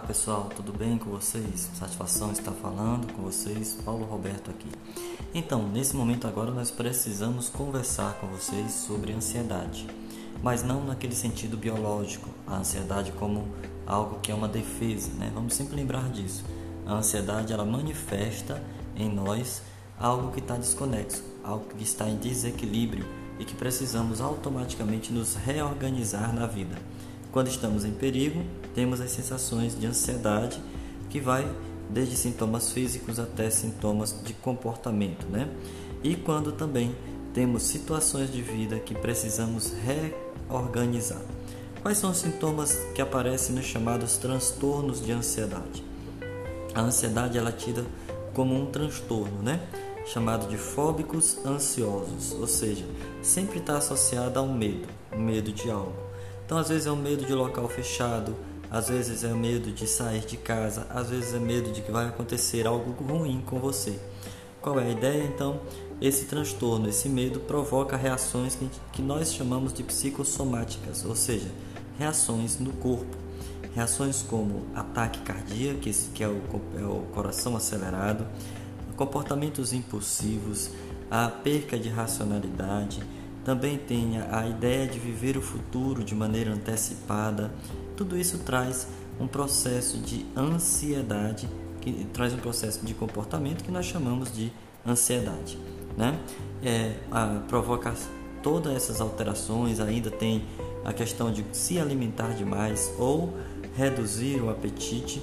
pessoal, tudo bem com vocês? Satisfação estar falando com vocês, Paulo Roberto aqui. Então, nesse momento agora nós precisamos conversar com vocês sobre ansiedade, mas não naquele sentido biológico, a ansiedade como algo que é uma defesa, né? Vamos sempre lembrar disso. A ansiedade ela manifesta em nós algo que está desconexo, algo que está em desequilíbrio e que precisamos automaticamente nos reorganizar na vida. Quando estamos em perigo, temos as sensações de ansiedade que vai desde sintomas físicos até sintomas de comportamento, né? E quando também temos situações de vida que precisamos reorganizar. Quais são os sintomas que aparecem nos chamados transtornos de ansiedade? A ansiedade ela é tida como um transtorno, né? Chamado de fóbicos ansiosos, ou seja, sempre está associada ao medo, medo de algo. Então, às vezes é o medo de local fechado, às vezes é o medo de sair de casa, às vezes é medo de que vai acontecer algo ruim com você. Qual é a ideia? Então, esse transtorno, esse medo provoca reações que, que nós chamamos de psicossomáticas, ou seja, reações no corpo. Reações como ataque cardíaco, que é o, é o coração acelerado, comportamentos impulsivos, a perca de racionalidade, também tenha a ideia de viver o futuro de maneira antecipada. Tudo isso traz um processo de ansiedade, que traz um processo de comportamento que nós chamamos de ansiedade. Né? É, a, provoca todas essas alterações, ainda tem a questão de se alimentar demais ou reduzir o apetite,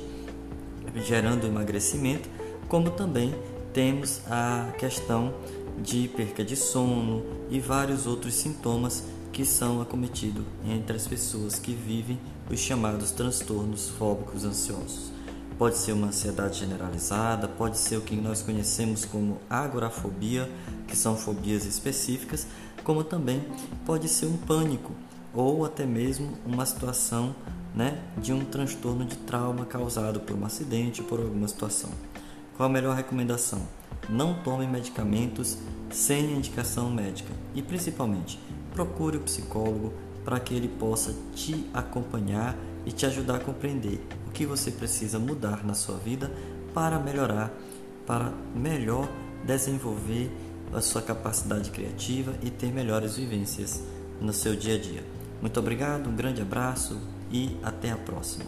gerando emagrecimento, como também temos a questão de perca de sono e vários outros sintomas que são acometidos entre as pessoas que vivem os chamados transtornos fóbicos ansiosos. Pode ser uma ansiedade generalizada, pode ser o que nós conhecemos como agorafobia, que são fobias específicas, como também pode ser um pânico ou até mesmo uma situação né, de um transtorno de trauma causado por um acidente ou por alguma situação. Qual a melhor recomendação? Não tome medicamentos sem indicação médica e, principalmente, procure o psicólogo para que ele possa te acompanhar e te ajudar a compreender o que você precisa mudar na sua vida para melhorar, para melhor desenvolver a sua capacidade criativa e ter melhores vivências no seu dia a dia. Muito obrigado, um grande abraço e até a próxima.